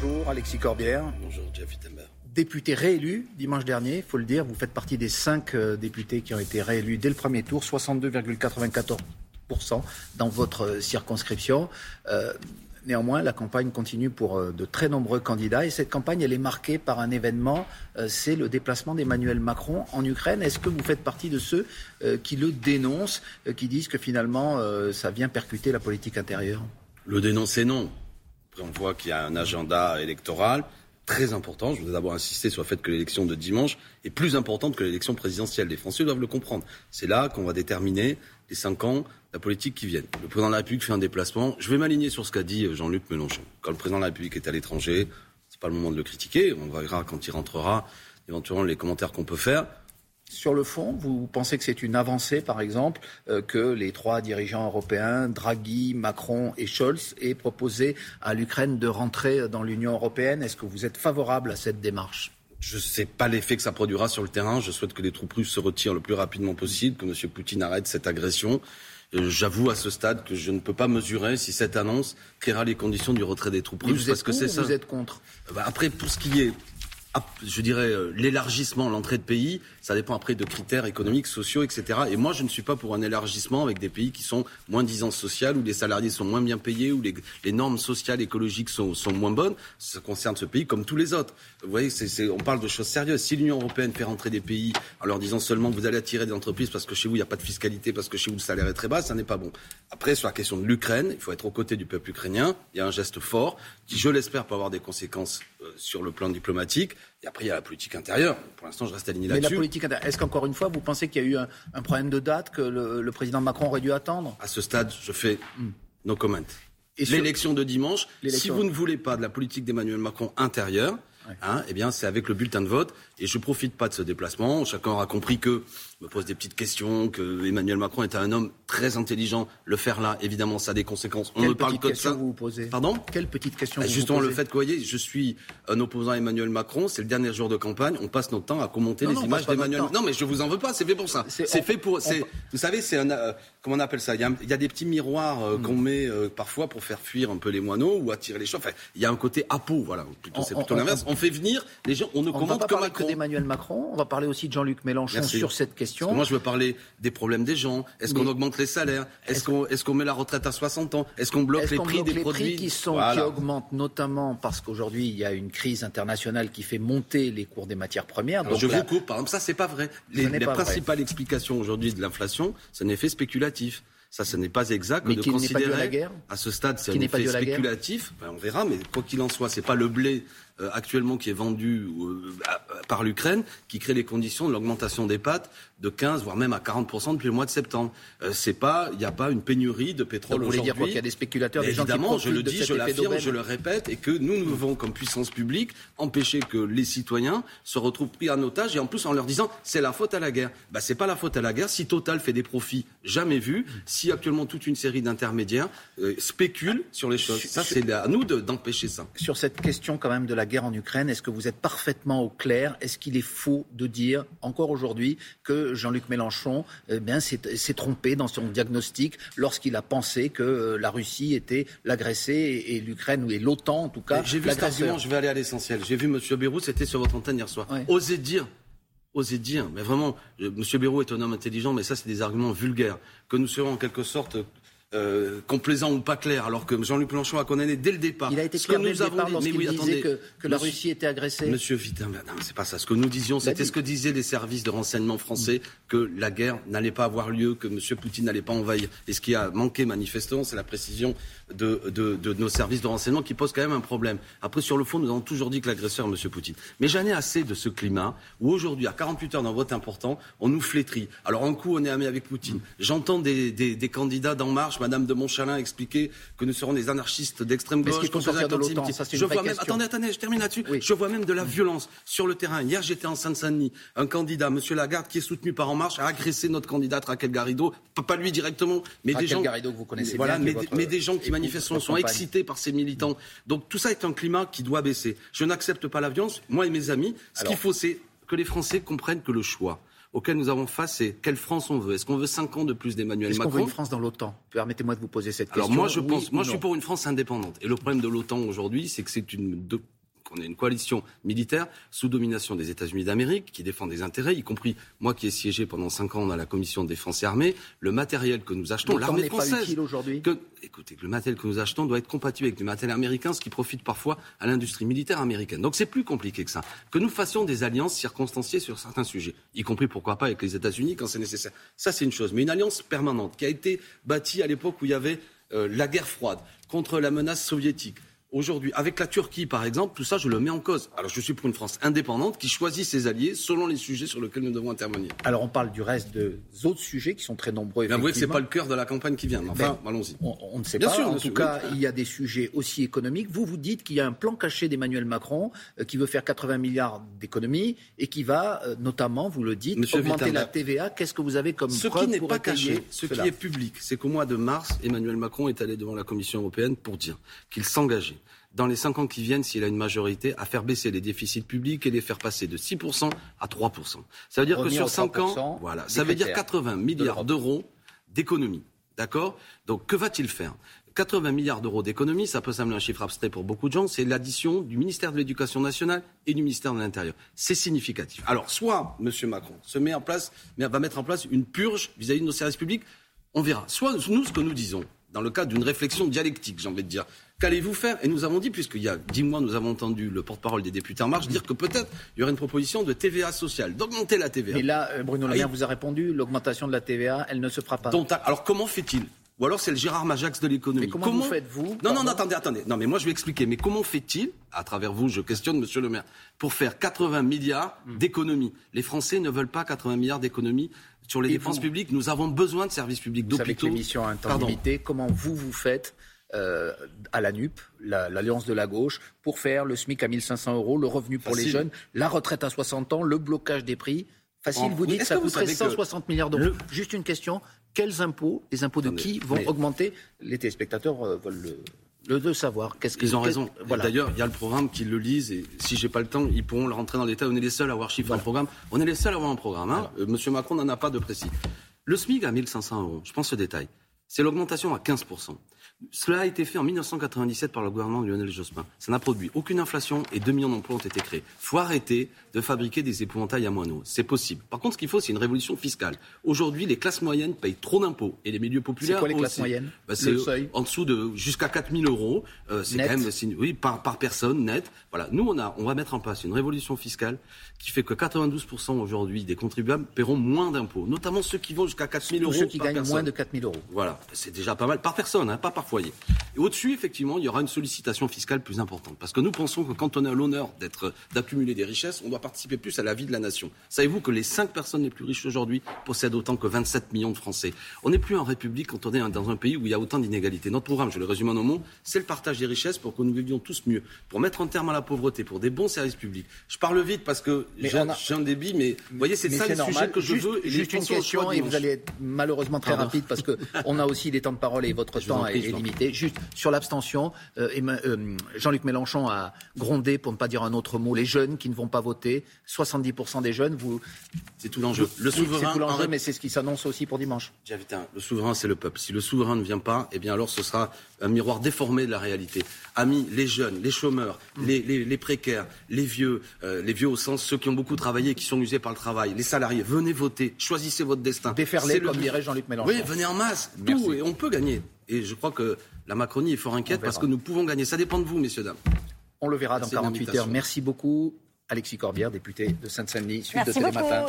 Bonjour Alexis Corbière. Bonjour Jeff Wittenberg. Député réélu dimanche dernier, il faut le dire, vous faites partie des cinq euh, députés qui ont été réélus dès le premier tour, 62,94% dans votre euh, circonscription. Euh, néanmoins, la campagne continue pour de très nombreux candidats et cette campagne, elle est marquée par un événement, c'est le déplacement d'Emmanuel Macron en Ukraine. Est-ce que vous faites partie de ceux qui le dénoncent, qui disent que finalement, ça vient percuter la politique intérieure? Le dénoncer, non on voit qu'il y a un agenda électoral très important. Je voudrais d'abord insister sur le fait que l'élection de dimanche est plus importante que l'élection présidentielle. Les Français doivent le comprendre. C'est là qu'on va déterminer les cinq ans la politique qui viennent. Le président de la République fait un déplacement. Je vais m'aligner sur ce qu'a dit Jean-Luc Mélenchon. Quand le président de la République est à l'étranger, c'est pas le moment de le critiquer. On verra quand il rentrera éventuellement les commentaires qu'on peut faire. Sur le fond, vous pensez que c'est une avancée, par exemple, euh, que les trois dirigeants européens, Draghi, Macron et Scholz, aient proposé à l'Ukraine de rentrer dans l'Union européenne? Est-ce que vous êtes favorable à cette démarche? Je ne sais pas l'effet que ça produira sur le terrain. Je souhaite que les troupes russes se retirent le plus rapidement possible, que M. Poutine arrête cette agression. Euh, j'avoue à ce stade que je ne peux pas mesurer si cette annonce créera les conditions du retrait des troupes russes. parce que c'est ça. Vous êtes contre? Bah, Après, pour ce qui est je dirais, euh, l'élargissement, l'entrée de pays, ça dépend après de critères économiques, sociaux, etc. Et moi, je ne suis pas pour un élargissement avec des pays qui sont moins disant social, où les salariés sont moins bien payés, où les, normes sociales, écologiques sont, moins bonnes. Ça concerne ce pays comme tous les autres. Vous voyez, on parle de choses sérieuses. Si l'Union européenne fait rentrer des pays en leur disant seulement vous allez attirer des entreprises parce que chez vous, il n'y a pas de fiscalité, parce que chez vous, le salaire est très bas, ça n'est pas bon. Après, sur la question de l'Ukraine, il faut être aux côtés du peuple ukrainien. Il y a un geste fort qui, je l'espère, peut avoir des conséquences sur le plan diplomatique. Et après, il y a la politique intérieure. Pour l'instant, je reste aligné là-dessus. Mais la politique intérieure, est-ce qu'encore une fois, vous pensez qu'il y a eu un, problème de date que le, président Macron aurait dû attendre? À ce stade, je fais hmm. no comment. L'élection de dimanche, si vous ne voulez pas de la politique d'Emmanuel Macron intérieure, hein, eh bien, c'est avec le bulletin de vote. Et je ne profite pas de ce déplacement. Chacun aura compris que me pose des petites questions, que Emmanuel Macron est un homme très intelligent. Le faire là, évidemment, ça a des conséquences. On Quelle ne parle que de ça. Vous, vous posez Pardon? Quelle petite question bah, Justement, le fait que, vous voyez, je suis un opposant à Emmanuel Macron, c'est le dernier jour de campagne, on passe notre temps à commenter les images d'Emmanuel Macron. Non, mais je vous en veux pas, c'est fait pour ça. C'est fait pour. Vous savez, c'est un. Euh, comment on appelle ça? Il y, a, des petits miroirs euh, qu'on hmm. met euh, parfois pour faire fuir un peu les moineaux ou attirer les chats. Enfin, il y a un côté peau, voilà. Plutôt, c'est plutôt l'inverse. On, fait venir les gens, on ne commente que Macron. d'Emmanuel Macron, on va parler aussi de Jean-Luc Mélenchon sur cette question. Moi, je veux parler des problèmes des gens Est-ce qu'on augmente les salaires Est-ce qu'on est met la retraite à 60 ans Est-ce qu'on bloque les prix des les produits prix qui, sont, qui augmentent notamment parce qu'aujourd'hui, il y a une crise internationale qui fait monter les cours des matières premières. Donc je vous coupe, par exemple, ça, c'est pas vrai. Les, la principale explication aujourd'hui de l'inflation, c'est un effet spéculatif. Ça, ce n'est pas exact mais de considérer la guerre à ce stade, c'est un effet spéculatif. Ben, on verra, mais quoi qu'il en soit, c'est pas le blé euh, actuellement qui est vendu euh, par l'Ukraine qui crée les conditions de l'augmentation des pâtes de 15 voire même à 40 depuis le mois de septembre. Euh, c'est pas, il n'y a pas une pénurie de pétrole aujourd'hui. Vous voulez dire qu'il y a des spéculateurs, des évidemment, gens qui je le dis, je l'affirme, je le répète, et que nous, nous devons, comme puissance publique, empêcher que les citoyens se retrouvent pris en otage et en plus en leur disant c'est la faute à la guerre. Bah c'est pas la faute à la guerre. Si Total fait des profits jamais vus, si actuellement toute une série d'intermédiaires spéculent sur les choses, ça c'est à nous d'empêcher ça. Sur cette question quand même de la guerre en Ukraine Est-ce que vous êtes parfaitement au clair? Est-ce qu'il est faux de dire encore aujourd'hui que Jean-Luc Mélenchon eh s'est trompé dans son diagnostic lorsqu'il a pensé que euh, la Russie était l'agressée et, l'Ukraine, et l'OTAN en tout cas, J'ai vu je vais aller à l'essentiel. J'ai vu M. Bérou, c'était sur votre antenne hier soir. Osez dire osez dire, mais vraiment, M. Bérou est un homme intelligent, mais ça, c'est des arguments vulgaires, que nous serons en quelque sorte euh, complaisant ou pas clair, alors que Jean-Luc Mélenchon a condamné dès le départ. Il a été clair dès le départ lorsqu'il disait que, que la Russie était agressée. Monsieur non, c'est pas ça. Ce que nous disions, c'était ce que disaient les services de renseignement français, que la guerre n'allait pas avoir lieu, que M. Poutine n'allait pas envahir. Et ce qui a manqué manifestement, c'est la précision de, de, de, nos services de renseignement qui pose quand même un problème. Après, sur le fond, nous avons toujours dit que l'agresseur est M. Poutine. Mais j'en ai assez de ce climat où aujourd'hui, à 48 heures d'un vote important, on nous flétrit. Alors, un coup, on est ami avec Poutine. J'entends des, des, des candidats d'En Marche, Madame de Montchalin, expliquer que nous serons des anarchistes d'extrême gauche. sortir de l'OTAN Je vois même, attendez, attendez, je termine là-dessus. Je vois même de la violence sur le terrain. Hier, j'étais en Seine-Saint-Denis. Un candidat, M. Lagarde, qui est soutenu par En Marche, a agressé notre candidate Raquel Garrido. Pas lui directement, mais des gens. Garrido que vous connaissez voilà, bien, mais, des gens qui manifestement sont excités par ces militants. Donc tout ça est un climat qui doit baisser. Je n'accepte pas la violence. Moi et mes amis, ce qu'il faut, c'est que les Français comprennent que le choix auxquelles nous avons face, c'est quelle France on veut. Est-ce qu'on veut 5 ans de plus d'Emmanuel Macron Est-ce qu'on veut une France dans l'OTAN? Permettez-moi de vous poser cette question. Alors moi, je pense, moi, je suis pour une France indépendante. Et le problème de l'OTAN aujourd'hui, c'est que c'est une qu'on ait une coalition militaire sous domination des États-Unis d'Amérique qui défend des intérêts, y compris moi qui ai siégé pendant cinq ans dans la commission de défense et armée. Le matériel que nous achetons, l'armée française, aujourd'hui? écoutez, le matériel que nous achetons doit être compatible avec du matériel américain, ce qui profite parfois à l'industrie militaire américaine. Donc c'est plus compliqué que ça. Que nous fassions des alliances circonstanciées sur certains sujets, y compris pourquoi pas avec les États-Unis quand c'est nécessaire. Ça c'est une chose, mais une alliance permanente qui a été bâtie à l'époque où il y avait euh, la guerre froide contre la menace soviétique Aujourd'hui, avec la Turquie, par exemple, tout ça, je le mets en cause. Alors, je suis pour une France indépendante qui choisit ses alliés selon les sujets sur lesquels nous devons intervenir. Alors, on parle du reste des autres sujets qui sont très nombreux. Mais avouez que ce n'est pas le cœur de la campagne qui vient. enfin, allons-y. On, ne sait pas. en tout cas, il y a des sujets aussi économiques. Vous, vous dites qu'il y a un plan caché d'Emmanuel Macron euh, qui veut faire 80 milliards d'économies et qui va, euh, notamment, vous le dites, augmenter la TVA. Qu'est-ce que vous avez comme ce preuve qui n'est pas caché, ce qui est public, c'est qu'au mois de mars, Emmanuel Macron est allé devant la Commission européenne pour dire qu'il s'engageait dans les cinq ans qui viennent, s'il a une majorité, à faire baisser les déficits publics et les faire passer de 6% à 3%. Ça veut dire que sur cinq ans, voilà, ça veut dire 80 milliards d'euros d'économie. D'accord? Donc que va-t-il faire? 80 milliards d'euros d'économie, ça peut sembler un chiffre abstrait pour beaucoup de gens, c'est l'addition du ministère de l'Éducation nationale et du ministère de l'Intérieur. C'est significatif. Alors, soit M. Macron se met en place, va mettre en place une purge vis-à-vis -vis de nos services publics, on verra. Soit nous, ce que nous disons, dans le cadre d'une réflexion dialectique, j'ai envie de dire. Qu'allez-vous faire? Et nous avons dit, puisqu'il y a dix mois, nous avons entendu le porte-parole des députés En Marche dire que peut-être il y aurait une proposition de TVA sociale, d'augmenter la TVA. Mais là, euh, Bruno Le Maire vous a répondu, l'augmentation de la TVA, elle ne se fera pas. alors comment fait-il? Ou alors c'est le Gérard Majax de l'économie. Mais comment, faites-vous Non, non, non, attendez, attendez. Non, mais moi je vais expliquer. Mais comment fait-il, à travers vous, je questionne Monsieur le Maire, pour faire 80 milliards hmm. d'économies? Les Français ne veulent pas 80 milliards d'économies sur les dépenses publiques. Nous avons besoin de services publics d'hôpitaux. Avec l'émission à temps limité, comment vous vous faites euh, à la NUP, l'Alliance de la gauche, pour faire le SMIC à 1500 euros, le revenu pour les jeunes, la retraite à 60 ans, le blocage des prix? Facile, vous dites, ça coûterait 160 milliards d'euros. Juste une question, quels impôts, les impôts de qui vont augmenter? Les téléspectateurs euh, veulent le le de savoir. Qu'est-ce Ils ont raison. D'ailleurs, il y a le programme qui le lisent et si j'ai pas le temps, ils pourront le rentrer dans l'État. On est les seuls à avoir chiffré un programme. On est les seuls à avoir un programme. Hein. Euh, Monsieur Macron n'en a pas de précis. Le SMIC à 1500 euros, je pense ce détail. C'est l'augmentation à 15%. Cela a été fait en 1997 par le gouvernement de Lionel Jospin. Ça n'a produit aucune inflation et 2 millions d'emplois ont été créés. faut arrêter de fabriquer des épouvantails à moineaux. C'est possible. Par contre, ce qu'il faut, c'est une révolution fiscale. Aujourd'hui, les classes moyennes payent trop d'impôts et les milieux populaires. C'est quoi les classes moyennes? Bah, C'est en dessous de jusqu'à 4 000 euros. Euh, c'est quand même oui par, par personne net. Voilà. Nous, on a, on va mettre en place une révolution fiscale qui fait que 92% aujourd'hui des contribuables paieront moins d'impôts, notamment ceux qui vont jusqu'à 4 000 euros. Ceux qui gagnent moins de 4 000 euros. Voilà, c'est déjà pas mal par personne, hein, pas par foyer. Et au-dessus, effectivement, il y aura une sollicitation fiscale plus importante. Parce que nous pensons que quand on a l'honneur d'être, d'accumuler des richesses, on doit participer plus à la vie de la nation. Savez-vous que les 5 personnes les plus riches aujourd'hui possèdent autant que 27 millions de Français? On n'est plus en République quand on est dans un pays où il y a autant d'inégalités. Notre programme, je le résume en un mot, c'est le partage des richesses pour que nous vivions tous mieux, pour mettre un terme à la pauvreté, pour des bons services publics. Je parle vite parce que j'ai un débit, mais vous voyez, c'est ça le sujet que je veux. Et juste une question, et vous allez être malheureusement très rapide parce qu'on a aussi des temps de parole et votre temps est, limité. Juste sur l'abstention, euh, euh, Jean-Luc Mélenchon a grondé, pour ne pas dire un autre mot, les jeunes qui ne vont pas voter. 70% des jeunes, vous. C'est tout l'enjeu. Le souverain. C'est tout l'enjeu, mais c'est ce qui s'annonce aussi pour dimanche. Le souverain, c'est le peuple. Si le souverain ne vient pas, eh bien alors ce sera un miroir déformé de la réalité. Amis, les jeunes, les chômeurs, mm. les, précaires, les vieux, euh, les vieux au sens ceux qui ont beaucoup travaillé, qui sont usés par le travail, les salariés, venez voter, choisissez votre destin. Déferlez, comme dirait Jean-Luc Mélenchon. Oui, venez en masse, tout, et on peut gagner. Et je crois que la Macronie est fort inquiète parce que nous pouvons gagner. Ça dépend de vous, messieurs, dames. On le verra dans 48 heures. Merci beaucoup. Alexis Corbière, député de Sainte-Saint-Denis, suite de Télématin.